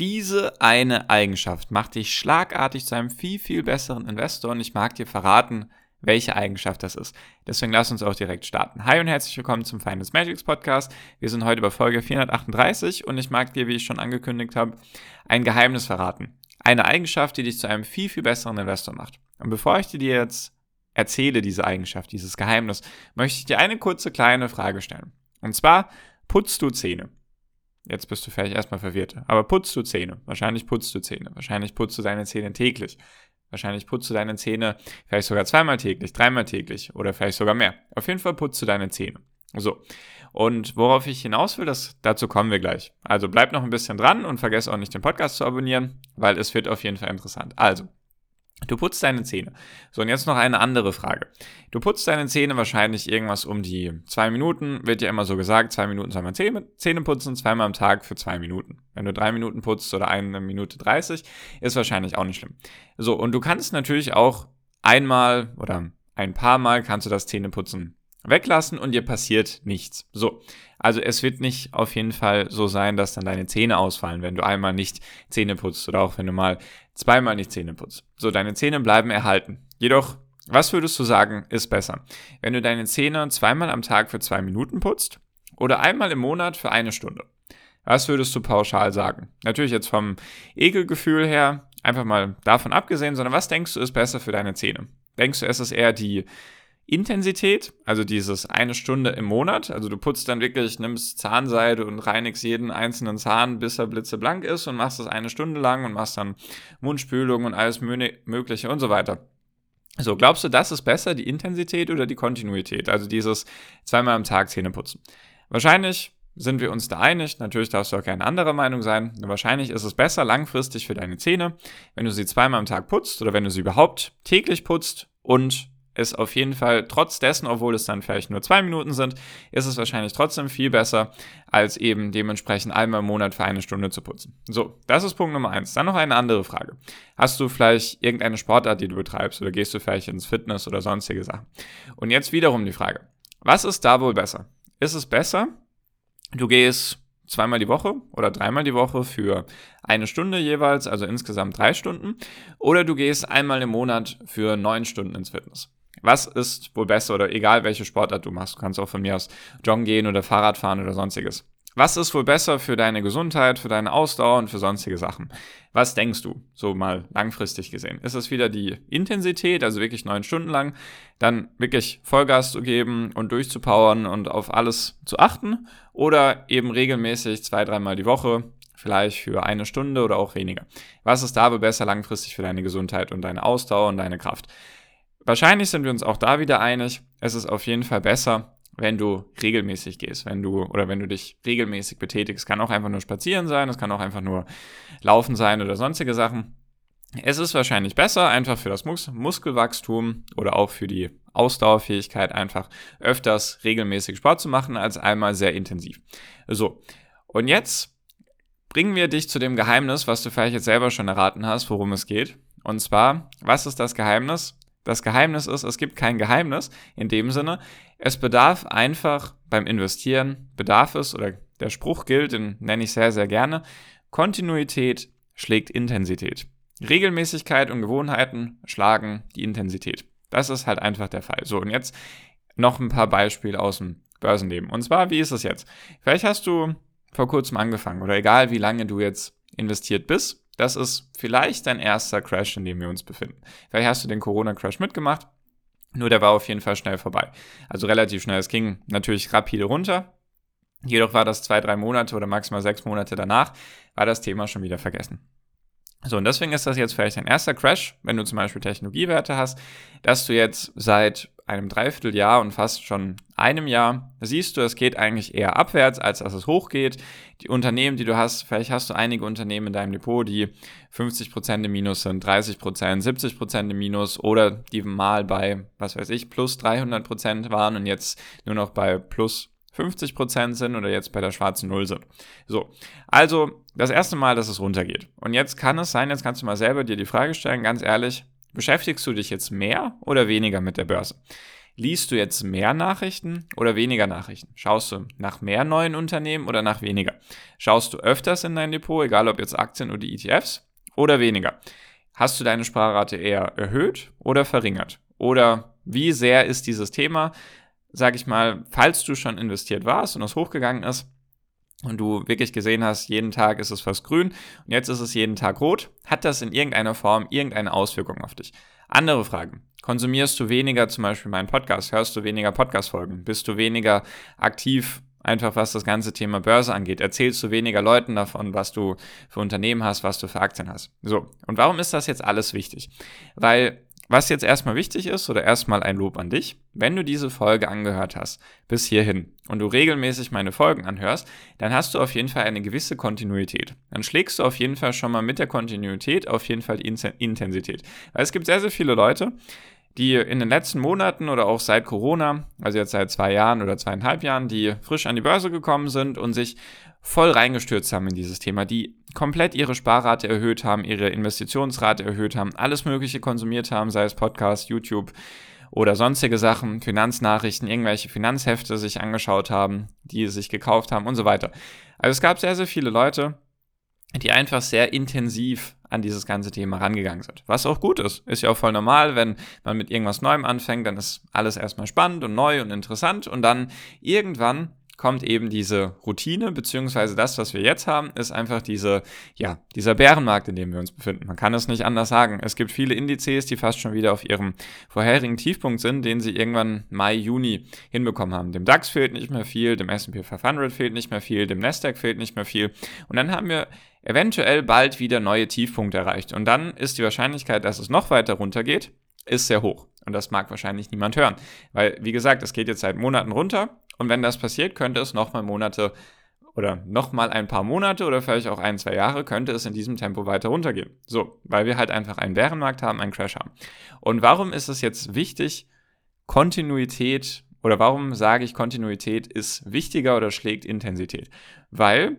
Diese eine Eigenschaft macht dich schlagartig zu einem viel, viel besseren Investor und ich mag dir verraten, welche Eigenschaft das ist. Deswegen lass uns auch direkt starten. Hi und herzlich willkommen zum Finance Magics Podcast. Wir sind heute bei Folge 438 und ich mag dir, wie ich schon angekündigt habe, ein Geheimnis verraten. Eine Eigenschaft, die dich zu einem viel, viel besseren Investor macht. Und bevor ich dir jetzt erzähle, diese Eigenschaft, dieses Geheimnis, möchte ich dir eine kurze kleine Frage stellen. Und zwar, putzt du Zähne? Jetzt bist du vielleicht erstmal verwirrt. Aber putzt du Zähne? Wahrscheinlich putzt du Zähne. Wahrscheinlich putzt du deine Zähne täglich. Wahrscheinlich putzt du deine Zähne vielleicht sogar zweimal täglich, dreimal täglich oder vielleicht sogar mehr. Auf jeden Fall putzt du deine Zähne. So. Und worauf ich hinaus will, das, dazu kommen wir gleich. Also bleib noch ein bisschen dran und vergesst auch nicht den Podcast zu abonnieren, weil es wird auf jeden Fall interessant. Also, Du putzt deine Zähne. So, und jetzt noch eine andere Frage. Du putzt deine Zähne wahrscheinlich irgendwas um die zwei Minuten, wird ja immer so gesagt, zwei Minuten soll man Zähne putzen, zweimal am Tag für zwei Minuten. Wenn du drei Minuten putzt oder eine Minute dreißig, ist wahrscheinlich auch nicht schlimm. So, und du kannst natürlich auch einmal oder ein paar Mal kannst du das Zähneputzen weglassen und dir passiert nichts. So, also es wird nicht auf jeden Fall so sein, dass dann deine Zähne ausfallen, wenn du einmal nicht Zähne putzt oder auch wenn du mal zweimal nicht Zähne putzt. So, deine Zähne bleiben erhalten. Jedoch, was würdest du sagen, ist besser? Wenn du deine Zähne zweimal am Tag für zwei Minuten putzt oder einmal im Monat für eine Stunde? Was würdest du pauschal sagen? Natürlich jetzt vom Ekelgefühl her, einfach mal davon abgesehen, sondern was denkst du ist besser für deine Zähne? Denkst du, es ist eher die Intensität, also dieses eine Stunde im Monat. Also du putzt dann wirklich, nimmst Zahnseide und reinigst jeden einzelnen Zahn, bis er blitzeblank ist und machst das eine Stunde lang und machst dann Mundspülung und alles Mögliche und so weiter. So, glaubst du, das ist besser, die Intensität oder die Kontinuität? Also dieses zweimal am Tag Zähne putzen. Wahrscheinlich sind wir uns da einig. Natürlich darfst du auch gerne anderer Meinung sein. Wahrscheinlich ist es besser langfristig für deine Zähne, wenn du sie zweimal am Tag putzt oder wenn du sie überhaupt täglich putzt und ist auf jeden Fall trotz dessen, obwohl es dann vielleicht nur zwei Minuten sind, ist es wahrscheinlich trotzdem viel besser, als eben dementsprechend einmal im Monat für eine Stunde zu putzen. So, das ist Punkt Nummer eins. Dann noch eine andere Frage. Hast du vielleicht irgendeine Sportart, die du betreibst oder gehst du vielleicht ins Fitness oder sonstige Sachen? Und jetzt wiederum die Frage. Was ist da wohl besser? Ist es besser, du gehst zweimal die Woche oder dreimal die Woche für eine Stunde jeweils, also insgesamt drei Stunden, oder du gehst einmal im Monat für neun Stunden ins Fitness. Was ist wohl besser oder egal welche Sportart du machst, du kannst auch von mir aus joggen gehen oder Fahrrad fahren oder sonstiges. Was ist wohl besser für deine Gesundheit, für deine Ausdauer und für sonstige Sachen? Was denkst du, so mal langfristig gesehen? Ist es wieder die Intensität, also wirklich neun Stunden lang, dann wirklich Vollgas zu geben und durchzupowern und auf alles zu achten? Oder eben regelmäßig zwei, dreimal die Woche, vielleicht für eine Stunde oder auch weniger? Was ist da wohl besser langfristig für deine Gesundheit und deine Ausdauer und deine Kraft? Wahrscheinlich sind wir uns auch da wieder einig. Es ist auf jeden Fall besser, wenn du regelmäßig gehst, wenn du oder wenn du dich regelmäßig betätigst. Kann auch einfach nur spazieren sein, es kann auch einfach nur laufen sein oder sonstige Sachen. Es ist wahrscheinlich besser, einfach für das Mus Muskelwachstum oder auch für die Ausdauerfähigkeit einfach öfters regelmäßig Sport zu machen, als einmal sehr intensiv. So, und jetzt bringen wir dich zu dem Geheimnis, was du vielleicht jetzt selber schon erraten hast, worum es geht. Und zwar, was ist das Geheimnis? Das Geheimnis ist, es gibt kein Geheimnis in dem Sinne. Es bedarf einfach beim Investieren, bedarf es, oder der Spruch gilt, den nenne ich sehr, sehr gerne, Kontinuität schlägt Intensität. Regelmäßigkeit und Gewohnheiten schlagen die Intensität. Das ist halt einfach der Fall. So, und jetzt noch ein paar Beispiele aus dem Börsenleben. Und zwar, wie ist es jetzt? Vielleicht hast du vor kurzem angefangen oder egal wie lange du jetzt investiert bist, das ist vielleicht dein erster Crash, in dem wir uns befinden. Vielleicht hast du den Corona-Crash mitgemacht, nur der war auf jeden Fall schnell vorbei. Also relativ schnell. Es ging natürlich rapide runter. Jedoch war das zwei, drei Monate oder maximal sechs Monate danach, war das Thema schon wieder vergessen. So, und deswegen ist das jetzt vielleicht dein erster Crash, wenn du zum Beispiel Technologiewerte hast, dass du jetzt seit einem Dreivierteljahr und fast schon einem Jahr siehst du, es geht eigentlich eher abwärts, als dass es hochgeht. Die Unternehmen, die du hast, vielleicht hast du einige Unternehmen in deinem Depot, die 50% im Minus sind, 30%, 70% im Minus oder die mal bei, was weiß ich, plus 300% waren und jetzt nur noch bei plus 50% sind oder jetzt bei der schwarzen Null sind. So, also das erste Mal, dass es runtergeht. Und jetzt kann es sein, jetzt kannst du mal selber dir die Frage stellen, ganz ehrlich, beschäftigst du dich jetzt mehr oder weniger mit der Börse? Liest du jetzt mehr Nachrichten oder weniger Nachrichten? Schaust du nach mehr neuen Unternehmen oder nach weniger? Schaust du öfters in dein Depot, egal ob jetzt Aktien oder ETFs, oder weniger? Hast du deine Sparrate eher erhöht oder verringert? Oder wie sehr ist dieses Thema, sag ich mal, falls du schon investiert warst und es hochgegangen ist, und du wirklich gesehen hast, jeden Tag ist es fast grün und jetzt ist es jeden Tag rot, hat das in irgendeiner Form irgendeine Auswirkung auf dich? Andere Fragen. Konsumierst du weniger zum Beispiel meinen Podcast? Hörst du weniger Podcast-Folgen? Bist du weniger aktiv, einfach was das ganze Thema Börse angeht? Erzählst du weniger Leuten davon, was du für Unternehmen hast, was du für Aktien hast? So. Und warum ist das jetzt alles wichtig? Weil was jetzt erstmal wichtig ist, oder erstmal ein Lob an dich, wenn du diese Folge angehört hast, bis hierhin, und du regelmäßig meine Folgen anhörst, dann hast du auf jeden Fall eine gewisse Kontinuität. Dann schlägst du auf jeden Fall schon mal mit der Kontinuität auf jeden Fall Intensität. Weil es gibt sehr, sehr viele Leute, die in den letzten Monaten oder auch seit Corona, also jetzt seit zwei Jahren oder zweieinhalb Jahren, die frisch an die Börse gekommen sind und sich voll reingestürzt haben in dieses Thema, die komplett ihre Sparrate erhöht haben, ihre Investitionsrate erhöht haben, alles Mögliche konsumiert haben, sei es Podcast, YouTube oder sonstige Sachen, Finanznachrichten, irgendwelche Finanzhefte sich angeschaut haben, die sich gekauft haben und so weiter. Also es gab sehr, sehr viele Leute, die einfach sehr intensiv an dieses ganze Thema rangegangen sind. Was auch gut ist. Ist ja auch voll normal, wenn man mit irgendwas Neuem anfängt, dann ist alles erstmal spannend und neu und interessant und dann irgendwann kommt eben diese Routine, beziehungsweise das, was wir jetzt haben, ist einfach diese, ja, dieser Bärenmarkt, in dem wir uns befinden. Man kann es nicht anders sagen. Es gibt viele Indizes, die fast schon wieder auf ihrem vorherigen Tiefpunkt sind, den sie irgendwann Mai, Juni hinbekommen haben. Dem DAX fehlt nicht mehr viel, dem S&P 500 fehlt nicht mehr viel, dem Nasdaq fehlt nicht mehr viel. Und dann haben wir eventuell bald wieder neue Tiefpunkte erreicht. Und dann ist die Wahrscheinlichkeit, dass es noch weiter runtergeht, ist sehr hoch. Und das mag wahrscheinlich niemand hören. Weil, wie gesagt, es geht jetzt seit Monaten runter. Und wenn das passiert, könnte es nochmal Monate oder nochmal ein paar Monate oder vielleicht auch ein, zwei Jahre, könnte es in diesem Tempo weiter runtergehen. So, weil wir halt einfach einen Bärenmarkt haben, einen Crash haben. Und warum ist es jetzt wichtig, Kontinuität oder warum sage ich, Kontinuität ist wichtiger oder schlägt Intensität? Weil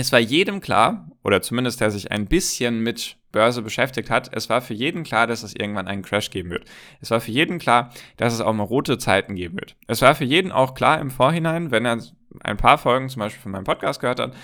es war jedem klar, oder zumindest der sich ein bisschen mit Börse beschäftigt hat, es war für jeden klar, dass es irgendwann einen Crash geben wird. Es war für jeden klar, dass es auch mal rote Zeiten geben wird. Es war für jeden auch klar im Vorhinein, wenn er ein paar Folgen zum Beispiel von meinem Podcast gehört hat,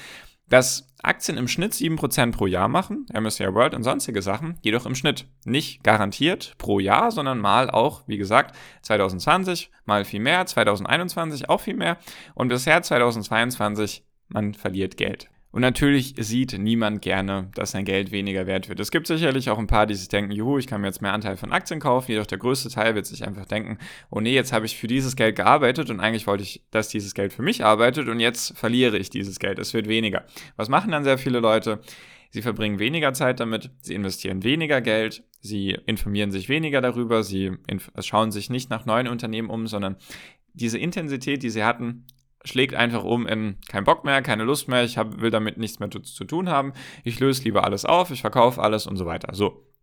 dass Aktien im Schnitt 7% pro Jahr machen, MSCI World und sonstige Sachen, jedoch im Schnitt. Nicht garantiert pro Jahr, sondern mal auch, wie gesagt, 2020 mal viel mehr, 2021 auch viel mehr und bisher 2022 man verliert Geld. Und natürlich sieht niemand gerne, dass sein Geld weniger wert wird. Es gibt sicherlich auch ein paar, die sich denken, juhu, ich kann mir jetzt mehr Anteil von Aktien kaufen. Jedoch der größte Teil wird sich einfach denken, oh nee, jetzt habe ich für dieses Geld gearbeitet und eigentlich wollte ich, dass dieses Geld für mich arbeitet und jetzt verliere ich dieses Geld. Es wird weniger. Was machen dann sehr viele Leute? Sie verbringen weniger Zeit damit, sie investieren weniger Geld, sie informieren sich weniger darüber, sie schauen sich nicht nach neuen Unternehmen um, sondern diese Intensität, die sie hatten, schlägt einfach um in kein Bock mehr, keine Lust mehr, ich hab, will damit nichts mehr zu, zu tun haben, ich löse lieber alles auf, ich verkaufe alles und so weiter. So.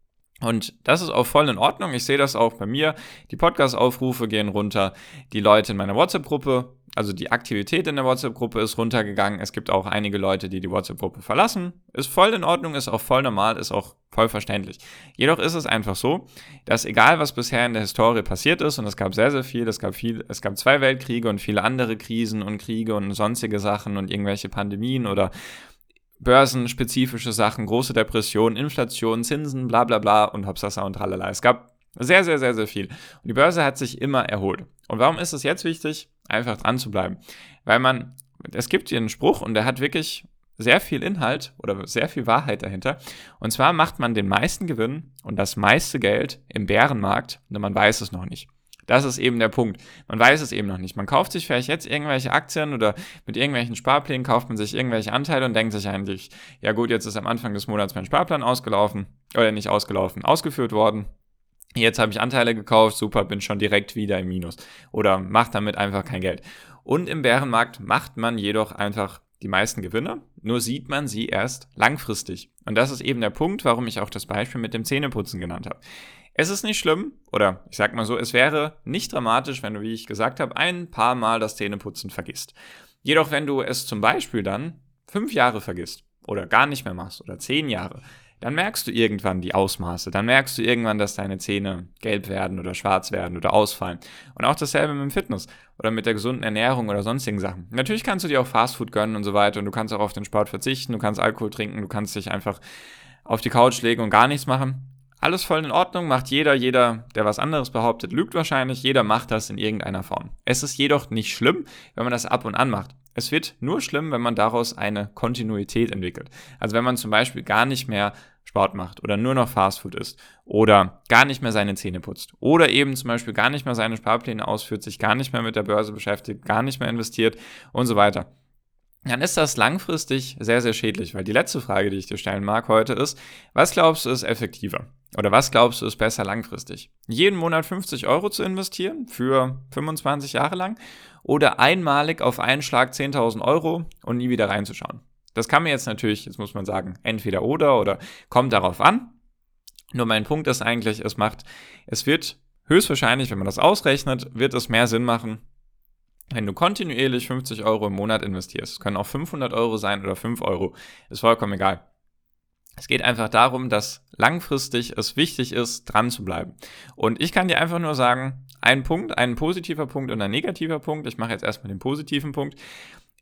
Und das ist auch voll in Ordnung. Ich sehe das auch bei mir. Die Podcast-Aufrufe gehen runter. Die Leute in meiner WhatsApp-Gruppe also die Aktivität in der WhatsApp-Gruppe ist runtergegangen. Es gibt auch einige Leute, die die WhatsApp-Gruppe verlassen. Ist voll in Ordnung, ist auch voll normal, ist auch voll verständlich. Jedoch ist es einfach so, dass egal was bisher in der Historie passiert ist, und es gab sehr, sehr viel, es gab viel, es gab zwei Weltkriege und viele andere Krisen und Kriege und sonstige Sachen und irgendwelche Pandemien oder börsenspezifische Sachen, große Depressionen, Inflation, Zinsen, bla bla bla und Hopsasa und tralala. Es gab sehr, sehr, sehr, sehr viel. Und die Börse hat sich immer erholt. Und warum ist es jetzt wichtig? einfach dran zu bleiben. Weil man, es gibt hier einen Spruch und der hat wirklich sehr viel Inhalt oder sehr viel Wahrheit dahinter. Und zwar macht man den meisten Gewinn und das meiste Geld im Bärenmarkt, und man weiß es noch nicht. Das ist eben der Punkt. Man weiß es eben noch nicht. Man kauft sich vielleicht jetzt irgendwelche Aktien oder mit irgendwelchen Sparplänen kauft man sich irgendwelche Anteile und denkt sich eigentlich, ja gut, jetzt ist am Anfang des Monats mein Sparplan ausgelaufen oder nicht ausgelaufen, ausgeführt worden. Jetzt habe ich Anteile gekauft, super, bin schon direkt wieder im Minus. Oder macht damit einfach kein Geld. Und im Bärenmarkt macht man jedoch einfach die meisten Gewinne, nur sieht man sie erst langfristig. Und das ist eben der Punkt, warum ich auch das Beispiel mit dem Zähneputzen genannt habe. Es ist nicht schlimm, oder ich sag mal so, es wäre nicht dramatisch, wenn du, wie ich gesagt habe, ein paar Mal das Zähneputzen vergisst. Jedoch, wenn du es zum Beispiel dann fünf Jahre vergisst oder gar nicht mehr machst oder zehn Jahre, dann merkst du irgendwann die Ausmaße. Dann merkst du irgendwann, dass deine Zähne gelb werden oder schwarz werden oder ausfallen. Und auch dasselbe mit dem Fitness oder mit der gesunden Ernährung oder sonstigen Sachen. Natürlich kannst du dir auch Fastfood gönnen und so weiter und du kannst auch auf den Sport verzichten, du kannst Alkohol trinken, du kannst dich einfach auf die Couch legen und gar nichts machen. Alles voll in Ordnung, macht jeder, jeder, der was anderes behauptet, lügt wahrscheinlich, jeder macht das in irgendeiner Form. Es ist jedoch nicht schlimm, wenn man das ab und an macht. Es wird nur schlimm, wenn man daraus eine Kontinuität entwickelt. Also wenn man zum Beispiel gar nicht mehr Sport macht oder nur noch Fastfood isst oder gar nicht mehr seine Zähne putzt oder eben zum Beispiel gar nicht mehr seine Sparpläne ausführt, sich gar nicht mehr mit der Börse beschäftigt, gar nicht mehr investiert und so weiter dann ist das langfristig sehr, sehr schädlich, weil die letzte Frage, die ich dir stellen mag heute ist, was glaubst du ist effektiver? Oder was glaubst du ist besser langfristig? Jeden Monat 50 Euro zu investieren für 25 Jahre lang oder einmalig auf einen Schlag 10.000 Euro und nie wieder reinzuschauen? Das kann mir jetzt natürlich, jetzt muss man sagen, entweder oder oder kommt darauf an. Nur mein Punkt ist eigentlich, es macht, es wird höchstwahrscheinlich, wenn man das ausrechnet, wird es mehr Sinn machen, wenn du kontinuierlich 50 Euro im Monat investierst, können auch 500 Euro sein oder 5 Euro, ist vollkommen egal. Es geht einfach darum, dass langfristig es wichtig ist, dran zu bleiben. Und ich kann dir einfach nur sagen, ein Punkt, ein positiver Punkt und ein negativer Punkt. Ich mache jetzt erstmal den positiven Punkt.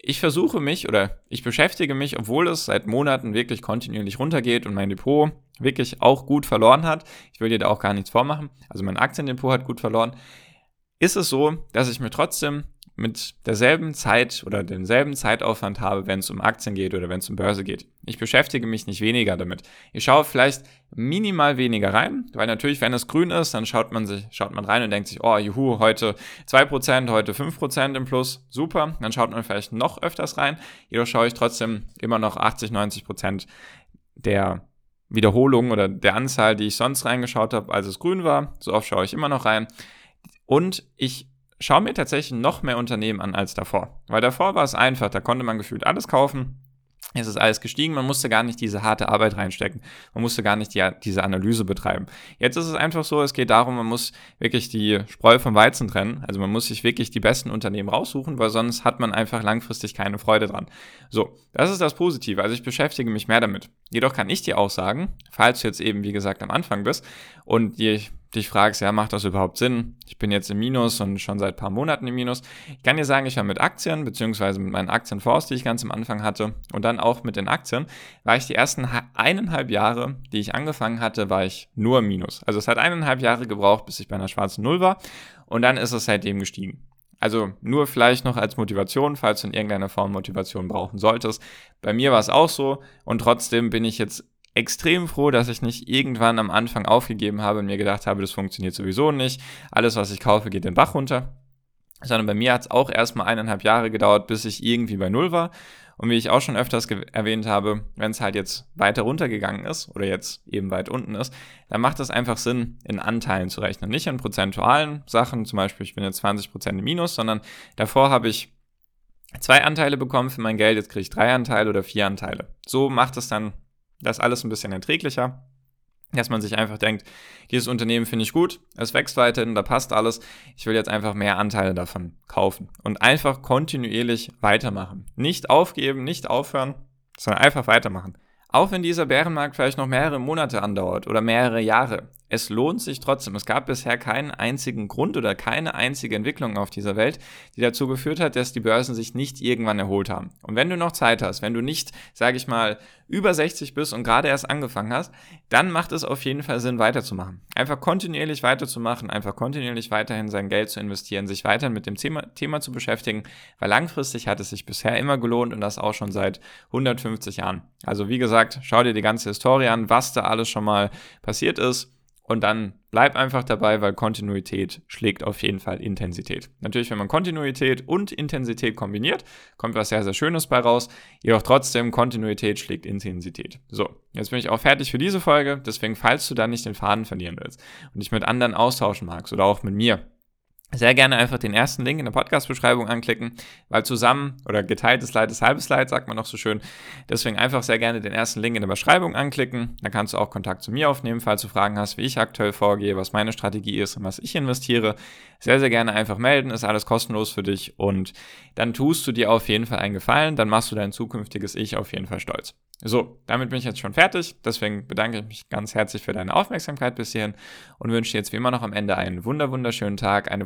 Ich versuche mich oder ich beschäftige mich, obwohl es seit Monaten wirklich kontinuierlich runtergeht und mein Depot wirklich auch gut verloren hat. Ich will dir da auch gar nichts vormachen. Also mein Aktiendepot hat gut verloren. Ist es so, dass ich mir trotzdem mit derselben Zeit oder demselben Zeitaufwand habe, wenn es um Aktien geht oder wenn es um Börse geht. Ich beschäftige mich nicht weniger damit. Ich schaue vielleicht minimal weniger rein, weil natürlich, wenn es grün ist, dann schaut man sich, schaut man rein und denkt sich, oh, juhu, heute 2%, heute 5% im Plus, super. Dann schaut man vielleicht noch öfters rein. Jedoch schaue ich trotzdem immer noch 80, 90% der Wiederholung oder der Anzahl, die ich sonst reingeschaut habe, als es grün war. So oft schaue ich immer noch rein. Und ich schaue mir tatsächlich noch mehr Unternehmen an als davor. Weil davor war es einfach, da konnte man gefühlt alles kaufen. Es ist alles gestiegen, man musste gar nicht diese harte Arbeit reinstecken. Man musste gar nicht die, diese Analyse betreiben. Jetzt ist es einfach so, es geht darum, man muss wirklich die Spreu vom Weizen trennen. Also man muss sich wirklich die besten Unternehmen raussuchen, weil sonst hat man einfach langfristig keine Freude dran. So, das ist das Positive. Also ich beschäftige mich mehr damit. Jedoch kann ich dir auch sagen, falls du jetzt eben, wie gesagt, am Anfang bist und dir dich fragst, ja, macht das überhaupt Sinn? Ich bin jetzt im Minus und schon seit paar Monaten im Minus. Ich kann dir sagen, ich war mit Aktien, beziehungsweise mit meinen Aktienfonds, die ich ganz am Anfang hatte, und dann auch mit den Aktien, war ich die ersten eineinhalb Jahre, die ich angefangen hatte, war ich nur im Minus. Also es hat eineinhalb Jahre gebraucht, bis ich bei einer schwarzen Null war, und dann ist es seitdem gestiegen. Also nur vielleicht noch als Motivation, falls du in irgendeiner Form Motivation brauchen solltest. Bei mir war es auch so und trotzdem bin ich jetzt extrem froh, dass ich nicht irgendwann am Anfang aufgegeben habe und mir gedacht habe, das funktioniert sowieso nicht. Alles, was ich kaufe, geht den Bach runter. Sondern bei mir hat es auch erstmal eineinhalb Jahre gedauert, bis ich irgendwie bei Null war. Und wie ich auch schon öfters erwähnt habe, wenn es halt jetzt weiter runtergegangen ist oder jetzt eben weit unten ist, dann macht es einfach Sinn, in Anteilen zu rechnen. Nicht in prozentualen Sachen, zum Beispiel ich bin jetzt 20% im Minus, sondern davor habe ich zwei Anteile bekommen für mein Geld, jetzt kriege ich drei Anteile oder vier Anteile. So macht es dann das alles ein bisschen erträglicher. Dass man sich einfach denkt, dieses Unternehmen finde ich gut, es wächst weiterhin, da passt alles. Ich will jetzt einfach mehr Anteile davon kaufen und einfach kontinuierlich weitermachen. Nicht aufgeben, nicht aufhören, sondern einfach weitermachen. Auch wenn dieser Bärenmarkt vielleicht noch mehrere Monate andauert oder mehrere Jahre, es lohnt sich trotzdem. Es gab bisher keinen einzigen Grund oder keine einzige Entwicklung auf dieser Welt, die dazu geführt hat, dass die Börsen sich nicht irgendwann erholt haben. Und wenn du noch Zeit hast, wenn du nicht, sage ich mal, über 60 bist und gerade erst angefangen hast, dann macht es auf jeden Fall Sinn, weiterzumachen. Einfach kontinuierlich weiterzumachen, einfach kontinuierlich weiterhin sein Geld zu investieren, sich weiterhin mit dem Thema, Thema zu beschäftigen, weil langfristig hat es sich bisher immer gelohnt und das auch schon seit 150 Jahren. Also wie gesagt, schau dir die ganze Historie an, was da alles schon mal passiert ist und dann bleib einfach dabei, weil Kontinuität schlägt auf jeden Fall Intensität. Natürlich, wenn man Kontinuität und Intensität kombiniert, kommt was sehr, sehr Schönes bei raus. Jedoch trotzdem, Kontinuität schlägt Intensität. So, jetzt bin ich auch fertig für diese Folge. Deswegen, falls du da nicht den Faden verlieren willst und dich mit anderen austauschen magst oder auch mit mir, sehr gerne einfach den ersten Link in der Podcast-Beschreibung anklicken, weil zusammen oder geteiltes Leid ist halbes Leid, sagt man noch so schön. Deswegen einfach sehr gerne den ersten Link in der Beschreibung anklicken. Da kannst du auch Kontakt zu mir aufnehmen, falls du Fragen hast, wie ich aktuell vorgehe, was meine Strategie ist und was ich investiere. Sehr, sehr gerne einfach melden, ist alles kostenlos für dich und dann tust du dir auf jeden Fall einen Gefallen, dann machst du dein zukünftiges Ich auf jeden Fall stolz. So, damit bin ich jetzt schon fertig. Deswegen bedanke ich mich ganz herzlich für deine Aufmerksamkeit bis hierhin und wünsche dir jetzt wie immer noch am Ende einen wunder wunderschönen Tag, eine